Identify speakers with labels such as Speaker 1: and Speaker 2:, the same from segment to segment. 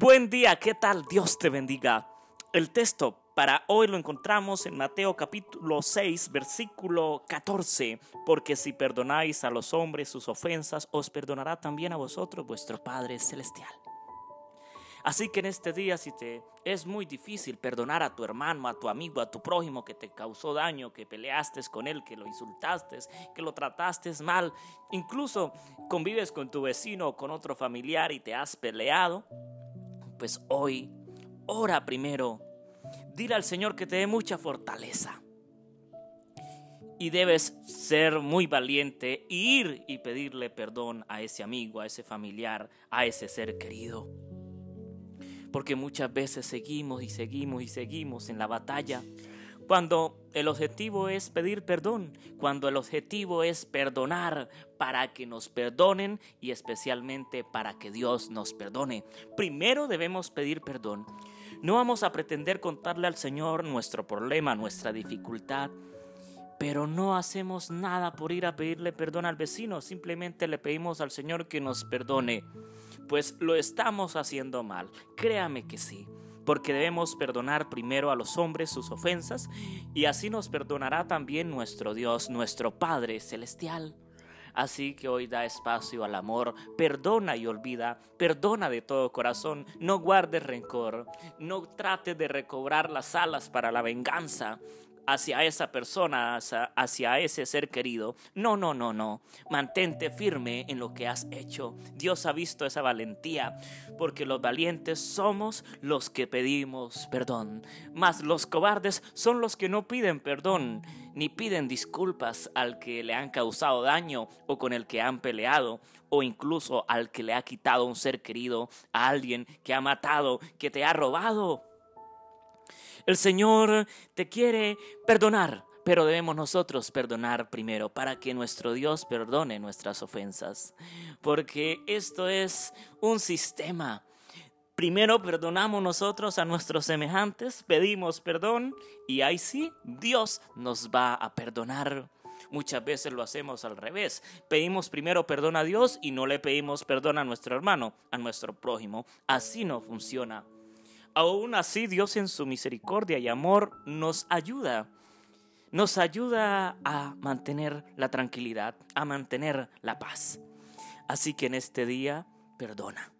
Speaker 1: Buen día, ¿qué tal? Dios te bendiga. El texto para hoy lo encontramos en Mateo capítulo 6, versículo 14, porque si perdonáis a los hombres sus ofensas, os perdonará también a vosotros vuestro Padre Celestial. Así que en este día, si te es muy difícil perdonar a tu hermano, a tu amigo, a tu prójimo que te causó daño, que peleaste con él, que lo insultaste, que lo trataste mal, incluso convives con tu vecino o con otro familiar y te has peleado, pues hoy ora primero. Dile al Señor que te dé mucha fortaleza. Y debes ser muy valiente e ir y pedirle perdón a ese amigo, a ese familiar, a ese ser querido. Porque muchas veces seguimos y seguimos y seguimos en la batalla cuando el objetivo es pedir perdón, cuando el objetivo es perdonar para que nos perdonen y especialmente para que Dios nos perdone. Primero debemos pedir perdón. No vamos a pretender contarle al Señor nuestro problema, nuestra dificultad, pero no hacemos nada por ir a pedirle perdón al vecino, simplemente le pedimos al Señor que nos perdone, pues lo estamos haciendo mal. Créame que sí porque debemos perdonar primero a los hombres sus ofensas, y así nos perdonará también nuestro Dios, nuestro Padre Celestial. Así que hoy da espacio al amor, perdona y olvida, perdona de todo corazón, no guardes rencor, no trate de recobrar las alas para la venganza, hacia esa persona, hacia, ese ser querido. No, no, no, no. Mantente firme en lo que has hecho. Dios ha visto esa valentía, porque los valientes somos los que pedimos perdón. Mas los cobardes son los que no piden perdón, ni piden disculpas al que le han causado daño o con el que han peleado, o incluso al que le ha quitado un ser querido, a alguien que ha matado, que te ha robado. El Señor te quiere perdonar, pero debemos nosotros perdonar primero para que nuestro Dios perdone nuestras ofensas. Porque esto es un sistema. Primero perdonamos nosotros a nuestros semejantes, pedimos perdón y ahí sí Dios nos va a perdonar. Muchas veces lo hacemos al revés. Pedimos primero perdón a Dios y no le pedimos perdón a nuestro hermano, a nuestro prójimo. Así no funciona. Aún así, Dios en su misericordia y amor nos ayuda. Nos ayuda a mantener la tranquilidad, a mantener la paz. Así que en este día, perdona.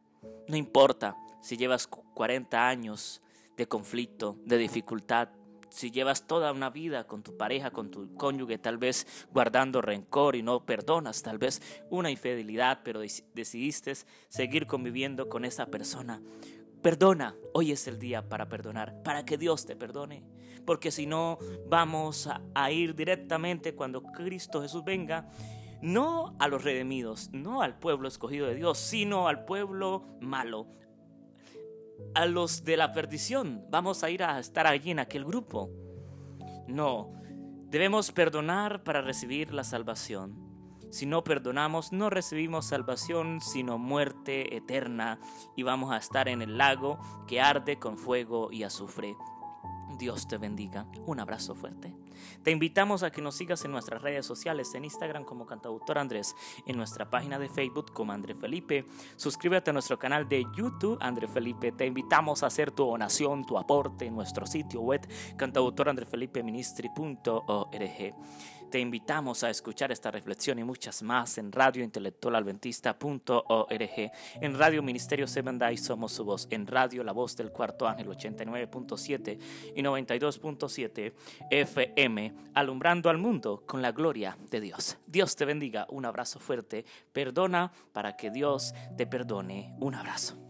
Speaker 1: No importa si llevas 40 años de conflicto, de dificultad, si llevas toda una vida con tu pareja, con tu cónyuge, tal vez guardando rencor y no perdonas, tal vez una infidelidad, pero decidiste seguir conviviendo con esa persona. Perdona, hoy es el día para perdonar, para que Dios te perdone. Porque si no, vamos a, ir directamente cuando Cristo Jesús venga, no a los redimidos, no al pueblo escogido de Dios, sino al pueblo malo, a los de la perdición. Vamos a ir a estar allí en aquel grupo. No, debemos perdonar para recibir la salvación. Si no perdonamos, no recibimos salvación, sino muerte eterna, y vamos a estar en el lago que arde con fuego y azufre. Dios te bendiga. Un abrazo fuerte. Te invitamos a que nos sigas en nuestras redes sociales, en Instagram como Cantautor Andrés, en nuestra página de Facebook como André Felipe. Suscríbete a nuestro canal de YouTube André Felipe. Te invitamos a hacer tu donación, tu aporte en nuestro sitio web cantautorandrefelipeministri.org. Te invitamos a escuchar esta reflexión y muchas más en Radio radiointelectualadventista.org, en Radio Ministerio Seven Day Somos Su Voz, en Radio La Voz del Cuarto Ángel 89.7 y 92.7 Alumbrando al mundo con la gloria de Dios. Dios te bendiga, un abrazo fuerte, perdona para que Dios te perdone, un abrazo.